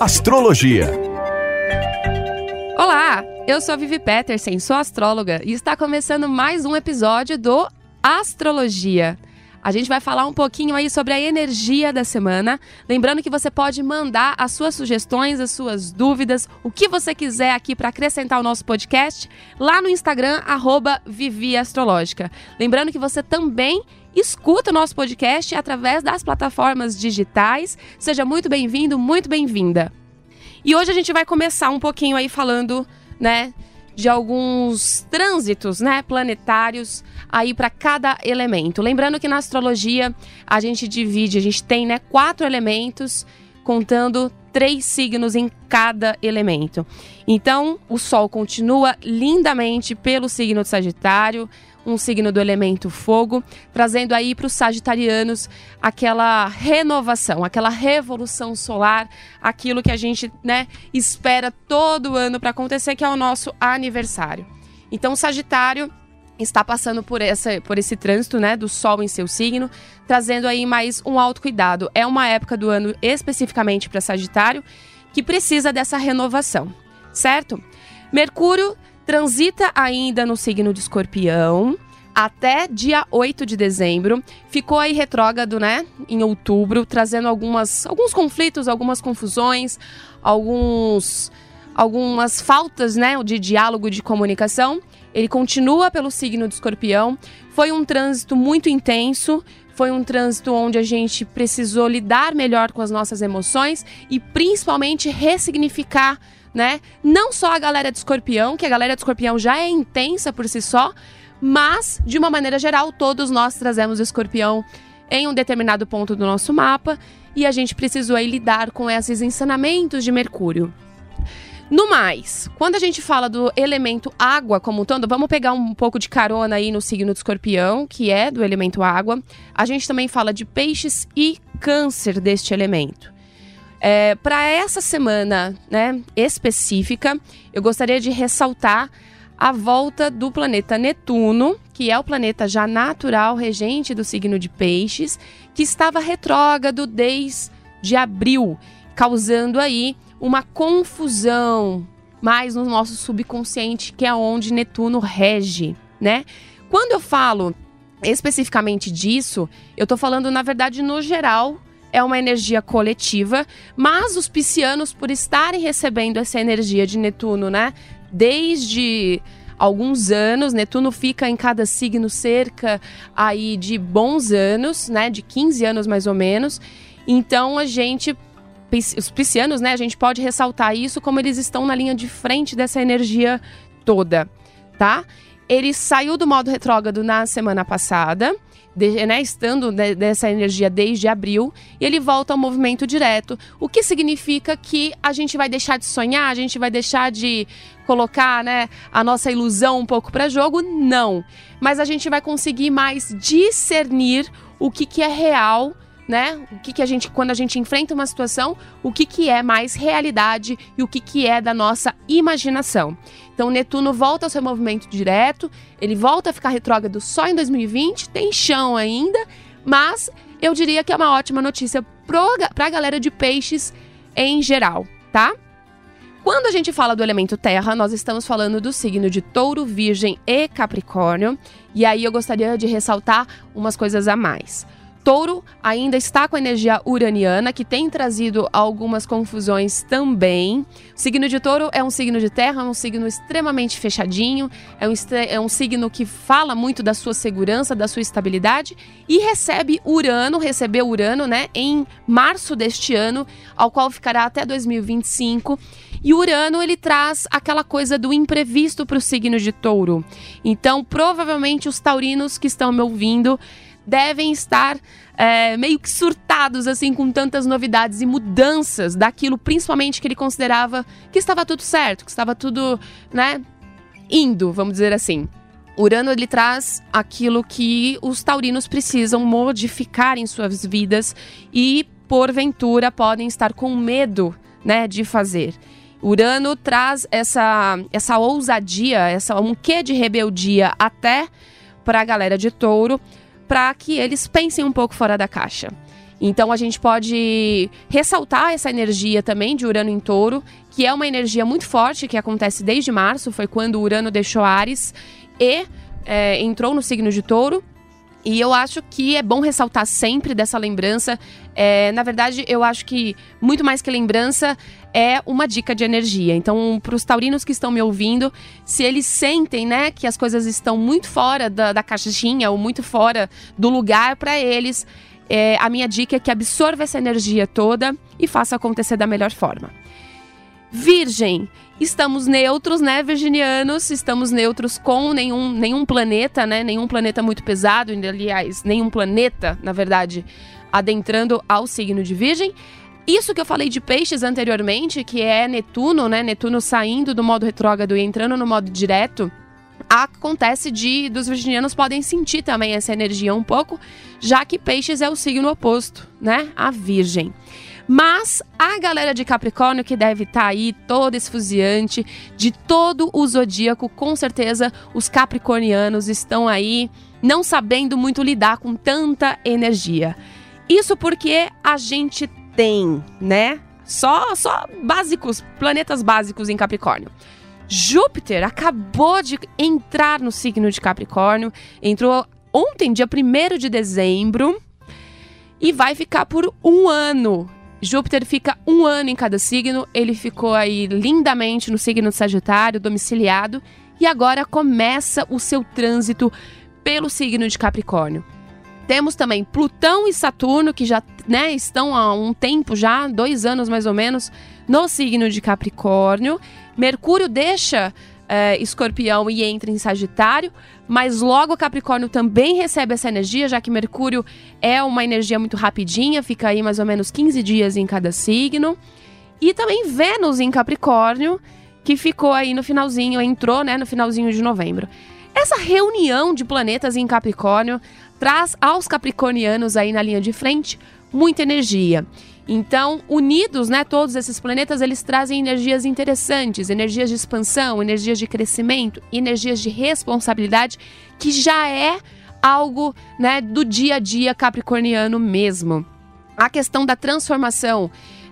Astrologia. Olá, eu sou a Vivi Peterson, sou astróloga e está começando mais um episódio do Astrologia. A gente vai falar um pouquinho aí sobre a energia da semana. Lembrando que você pode mandar as suas sugestões, as suas dúvidas, o que você quiser aqui para acrescentar o nosso podcast lá no Instagram, arroba. Lembrando que você também escuta o nosso podcast através das plataformas digitais. Seja muito bem-vindo, muito bem-vinda. E hoje a gente vai começar um pouquinho aí falando, né, de alguns trânsitos, né, planetários aí para cada elemento. Lembrando que na astrologia a gente divide, a gente tem, né, quatro elementos contando três signos em cada elemento. Então, o Sol continua lindamente pelo signo de Sagitário, um signo do elemento fogo, trazendo aí para os sagitarianos aquela renovação, aquela revolução solar, aquilo que a gente né, espera todo ano para acontecer, que é o nosso aniversário. Então, o Sagitário está passando por, essa, por esse trânsito né, do Sol em seu signo, trazendo aí mais um autocuidado. É uma época do ano especificamente para Sagitário que precisa dessa renovação, certo? Mercúrio transita ainda no signo de Escorpião até dia 8 de dezembro. Ficou aí retrógrado, né, em outubro, trazendo algumas, alguns conflitos, algumas confusões, alguns algumas faltas, né, de diálogo, de comunicação. Ele continua pelo signo de Escorpião. Foi um trânsito muito intenso, foi um trânsito onde a gente precisou lidar melhor com as nossas emoções e principalmente ressignificar né? Não só a galera de escorpião, que a galera de escorpião já é intensa por si só, mas, de uma maneira geral, todos nós trazemos o escorpião em um determinado ponto do nosso mapa e a gente precisou aí lidar com esses ensinamentos de Mercúrio. No mais, quando a gente fala do elemento água como um todo, vamos pegar um pouco de carona aí no signo de escorpião, que é do elemento água. A gente também fala de peixes e câncer deste elemento. É, Para essa semana né, específica, eu gostaria de ressaltar a volta do planeta Netuno, que é o planeta já natural regente do signo de Peixes, que estava retrógrado desde abril, causando aí uma confusão mais no nosso subconsciente, que é onde Netuno rege, né? Quando eu falo especificamente disso, eu tô falando na verdade no geral é uma energia coletiva, mas os piscianos, por estarem recebendo essa energia de Netuno, né, desde alguns anos, Netuno fica em cada signo cerca aí de bons anos, né, de 15 anos mais ou menos. Então a gente os piscianos, né, a gente pode ressaltar isso como eles estão na linha de frente dessa energia toda, tá? Ele saiu do modo retrógrado na semana passada de, né, estando de, dessa energia desde abril, e ele volta ao movimento direto, o que significa que a gente vai deixar de sonhar, a gente vai deixar de colocar né, a nossa ilusão um pouco para jogo? Não. Mas a gente vai conseguir mais discernir o que, que é real né? O que, que a gente, quando a gente enfrenta uma situação, o que, que é mais realidade e o que, que é da nossa imaginação. Então, Netuno volta ao seu movimento direto, ele volta a ficar retrógrado só em 2020, tem chão ainda, mas eu diria que é uma ótima notícia para a galera de peixes em geral, tá? Quando a gente fala do elemento terra, nós estamos falando do signo de touro, virgem e capricórnio. E aí eu gostaria de ressaltar umas coisas a mais. Touro ainda está com a energia uraniana, que tem trazido algumas confusões também. O signo de Touro é um signo de terra, é um signo extremamente fechadinho, é um, é um signo que fala muito da sua segurança, da sua estabilidade e recebe Urano, recebeu Urano, né, em março deste ano, ao qual ficará até 2025. E Urano ele traz aquela coisa do imprevisto para o signo de Touro. Então, provavelmente os taurinos que estão me ouvindo devem estar é, meio que surtados assim com tantas novidades e mudanças daquilo, principalmente que ele considerava que estava tudo certo, que estava tudo, né, indo, vamos dizer assim. Urano ele traz aquilo que os taurinos precisam modificar em suas vidas e porventura podem estar com medo, né, de fazer. Urano traz essa essa ousadia, essa um quê de rebeldia até para a galera de Touro, para que eles pensem um pouco fora da caixa. Então a gente pode ressaltar essa energia também de Urano em Touro, que é uma energia muito forte que acontece desde março, foi quando Urano deixou Ares e é, entrou no signo de Touro. E eu acho que é bom ressaltar sempre dessa lembrança. É, na verdade, eu acho que muito mais que lembrança é uma dica de energia. Então, para os taurinos que estão me ouvindo, se eles sentem, né, que as coisas estão muito fora da, da caixinha ou muito fora do lugar para eles, é, a minha dica é que absorva essa energia toda e faça acontecer da melhor forma. Virgem, estamos neutros, né, virginianos? Estamos neutros com nenhum, nenhum planeta, né? Nenhum planeta muito pesado, aliás, nenhum planeta, na verdade, adentrando ao signo de Virgem. Isso que eu falei de peixes anteriormente, que é Netuno, né? Netuno saindo do modo retrógrado e entrando no modo direto, acontece de dos virginianos podem sentir também essa energia um pouco, já que peixes é o signo oposto, né? A Virgem. Mas a galera de Capricórnio que deve estar tá aí todo esfuziante de todo o zodíaco, com certeza os capricornianos estão aí não sabendo muito lidar com tanta energia. Isso porque a gente tem, né? Só só básicos, planetas básicos em Capricórnio. Júpiter acabou de entrar no signo de Capricórnio, entrou ontem, dia 1 de dezembro, e vai ficar por um ano Júpiter fica um ano em cada signo, ele ficou aí lindamente no signo de Sagitário, domiciliado, e agora começa o seu trânsito pelo signo de Capricórnio. Temos também Plutão e Saturno, que já né, estão há um tempo já, dois anos mais ou menos, no signo de Capricórnio. Mercúrio deixa é, Escorpião e entra em Sagitário, mas logo Capricórnio também recebe essa energia, já que Mercúrio é uma energia muito rapidinha, fica aí mais ou menos 15 dias em cada signo. E também Vênus em Capricórnio, que ficou aí no finalzinho, entrou né, no finalzinho de novembro. Essa reunião de planetas em Capricórnio traz aos capricornianos aí na linha de frente muita energia. Então, unidos, né, todos esses planetas, eles trazem energias interessantes, energias de expansão, energias de crescimento, energias de responsabilidade, que já é algo, né, do dia a dia capricorniano mesmo. A questão da transformação,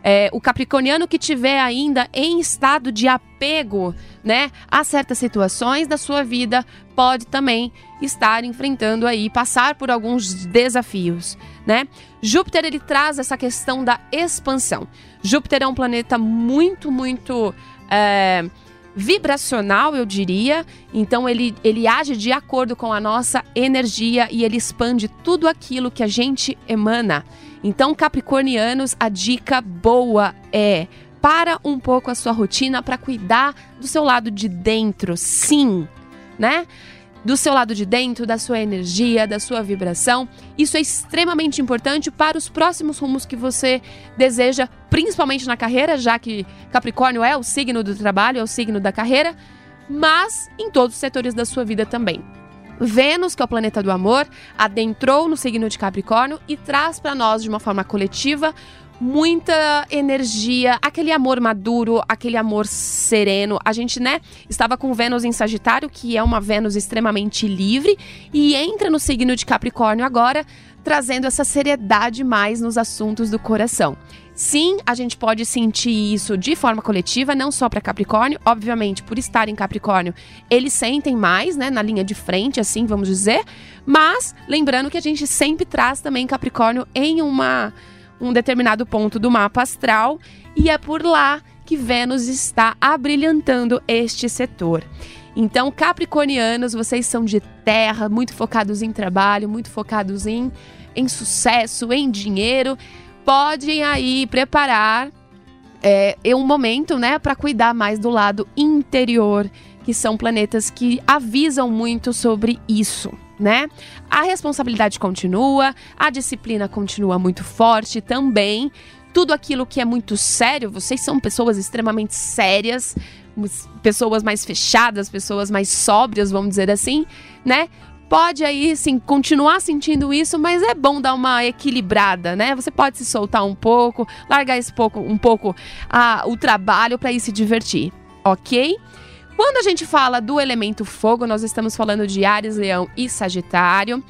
é, o capricorniano que tiver ainda em estado de apego, né, a certas situações da sua vida, pode também estar enfrentando aí, passar por alguns desafios, né? Júpiter ele traz essa questão da expansão. Júpiter é um planeta muito, muito é, vibracional, eu diria. Então ele, ele age de acordo com a nossa energia e ele expande tudo aquilo que a gente emana. Então, Capricornianos, a dica boa é para um pouco a sua rotina para cuidar do seu lado de dentro, sim, né? Do seu lado de dentro, da sua energia, da sua vibração. Isso é extremamente importante para os próximos rumos que você deseja, principalmente na carreira, já que Capricórnio é o signo do trabalho, é o signo da carreira, mas em todos os setores da sua vida também. Vênus, que é o planeta do amor, adentrou no signo de Capricórnio e traz para nós, de uma forma coletiva, muita energia, aquele amor maduro, aquele amor sereno. A gente, né, estava com Vênus em Sagitário, que é uma Vênus extremamente livre, e entra no signo de Capricórnio agora, trazendo essa seriedade mais nos assuntos do coração. Sim, a gente pode sentir isso de forma coletiva, não só para Capricórnio. Obviamente, por estar em Capricórnio, eles sentem mais, né, na linha de frente, assim, vamos dizer. Mas, lembrando que a gente sempre traz também Capricórnio em uma um determinado ponto do mapa astral e é por lá que Vênus está abrilhantando este setor. Então, capricornianos, vocês são de terra, muito focados em trabalho, muito focados em, em sucesso, em dinheiro. Podem aí preparar é, um momento, né, para cuidar mais do lado interior, que são planetas que avisam muito sobre isso né? A responsabilidade continua, a disciplina continua muito forte também. Tudo aquilo que é muito sério, vocês são pessoas extremamente sérias, pessoas mais fechadas, pessoas mais sóbrias, vamos dizer assim, né? Pode aí sim continuar sentindo isso, mas é bom dar uma equilibrada, né? Você pode se soltar um pouco, largar esse pouco, um pouco ah, o trabalho para ir se divertir, ok? Quando a gente fala do elemento fogo, nós estamos falando de Ares, Leão e Sagitário.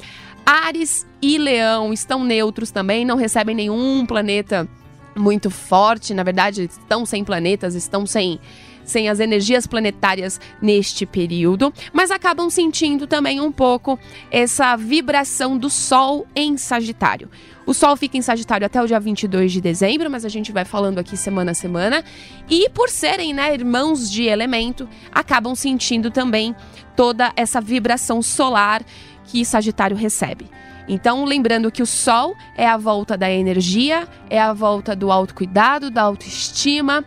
Ares e Leão estão neutros também, não recebem nenhum planeta muito forte, na verdade, estão sem planetas, estão sem sem as energias planetárias neste período, mas acabam sentindo também um pouco essa vibração do Sol em Sagitário. O Sol fica em Sagitário até o dia 22 de dezembro, mas a gente vai falando aqui semana a semana. E por serem né, irmãos de elemento, acabam sentindo também toda essa vibração solar que Sagitário recebe. Então, lembrando que o Sol é a volta da energia, é a volta do autocuidado, da autoestima,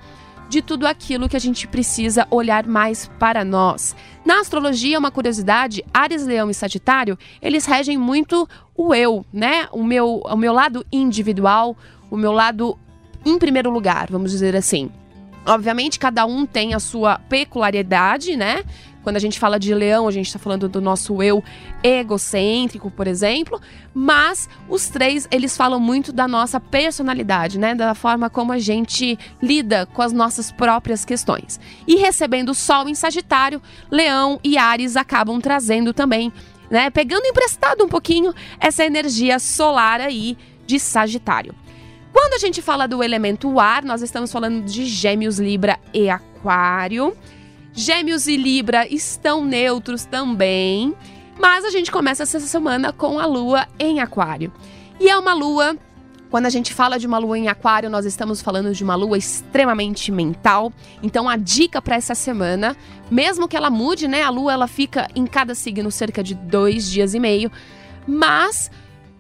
de tudo aquilo que a gente precisa olhar mais para nós. Na astrologia, uma curiosidade, Ares, Leão e Sagitário, eles regem muito o eu, né? O meu, o meu lado individual, o meu lado em primeiro lugar, vamos dizer assim. Obviamente, cada um tem a sua peculiaridade, né? Quando a gente fala de leão, a gente está falando do nosso eu egocêntrico, por exemplo. Mas os três, eles falam muito da nossa personalidade, né? Da forma como a gente lida com as nossas próprias questões. E recebendo o Sol em Sagitário, Leão e Ares acabam trazendo também, né? Pegando emprestado um pouquinho essa energia solar aí de Sagitário. Quando a gente fala do elemento ar, nós estamos falando de Gêmeos, Libra e Aquário. Gêmeos e Libra estão neutros também, mas a gente começa essa semana com a lua em Aquário. E é uma lua quando a gente fala de uma lua em aquário, nós estamos falando de uma lua extremamente mental. Então a dica para essa semana, mesmo que ela mude, né? A lua ela fica em cada signo cerca de dois dias e meio, mas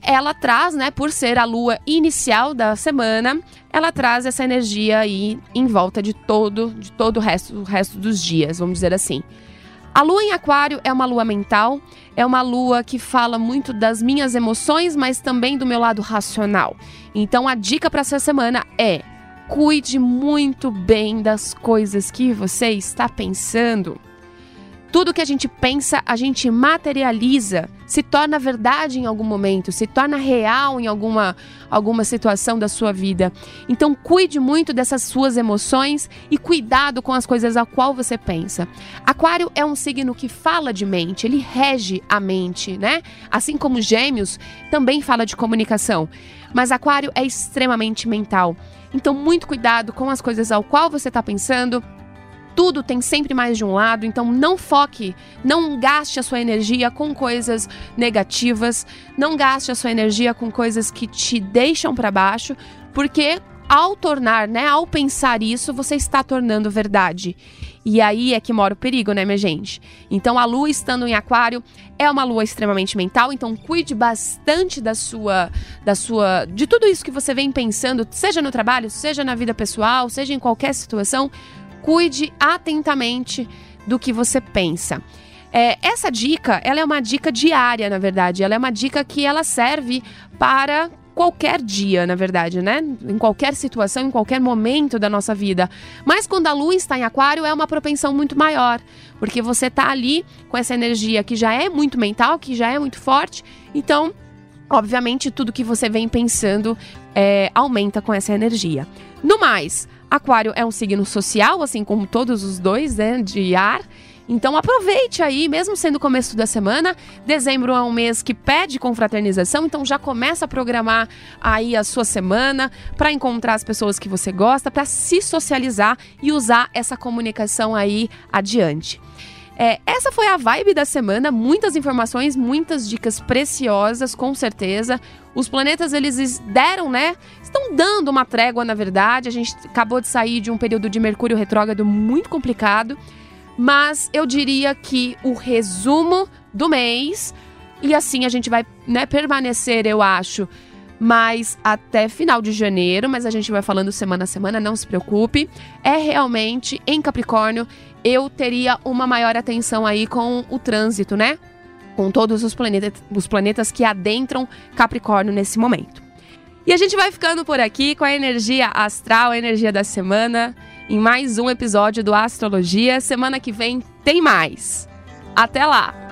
ela traz, né, por ser a lua inicial da semana, ela traz essa energia aí em volta de todo, de todo o resto, o resto dos dias, vamos dizer assim. A lua em Aquário é uma lua mental, é uma lua que fala muito das minhas emoções, mas também do meu lado racional. Então a dica para essa semana é: cuide muito bem das coisas que você está pensando. Tudo que a gente pensa, a gente materializa, se torna verdade em algum momento, se torna real em alguma, alguma situação da sua vida. Então, cuide muito dessas suas emoções e cuidado com as coisas a qual você pensa. Aquário é um signo que fala de mente, ele rege a mente, né? Assim como Gêmeos também fala de comunicação. Mas Aquário é extremamente mental. Então, muito cuidado com as coisas ao qual você está pensando tudo tem sempre mais de um lado, então não foque, não gaste a sua energia com coisas negativas, não gaste a sua energia com coisas que te deixam para baixo, porque ao tornar, né, ao pensar isso, você está tornando verdade. E aí é que mora o perigo, né, minha gente? Então a lua estando em aquário é uma lua extremamente mental, então cuide bastante da sua da sua de tudo isso que você vem pensando, seja no trabalho, seja na vida pessoal, seja em qualquer situação, cuide atentamente do que você pensa. É, essa dica, ela é uma dica diária, na verdade. Ela é uma dica que ela serve para qualquer dia, na verdade, né? Em qualquer situação, em qualquer momento da nossa vida. Mas quando a lua está em aquário, é uma propensão muito maior. Porque você está ali com essa energia que já é muito mental, que já é muito forte. Então, obviamente, tudo que você vem pensando é, aumenta com essa energia. No mais, Aquário é um signo social, assim como todos os dois, né, de ar. Então aproveite aí, mesmo sendo começo da semana. Dezembro é um mês que pede confraternização, então já começa a programar aí a sua semana para encontrar as pessoas que você gosta, para se socializar e usar essa comunicação aí adiante. É, essa foi a vibe da semana, muitas informações, muitas dicas preciosas, com certeza. Os planetas eles deram, né? Estão dando uma trégua, na verdade. A gente acabou de sair de um período de Mercúrio retrógrado muito complicado, mas eu diria que o resumo do mês e assim a gente vai né, permanecer, eu acho, mais até final de janeiro, mas a gente vai falando semana a semana, não se preocupe. É realmente em Capricórnio eu teria uma maior atenção aí com o trânsito, né? Com todos os planetas, os planetas que adentram Capricórnio nesse momento. E a gente vai ficando por aqui com a energia astral, a energia da semana, em mais um episódio do Astrologia. Semana que vem tem mais. Até lá!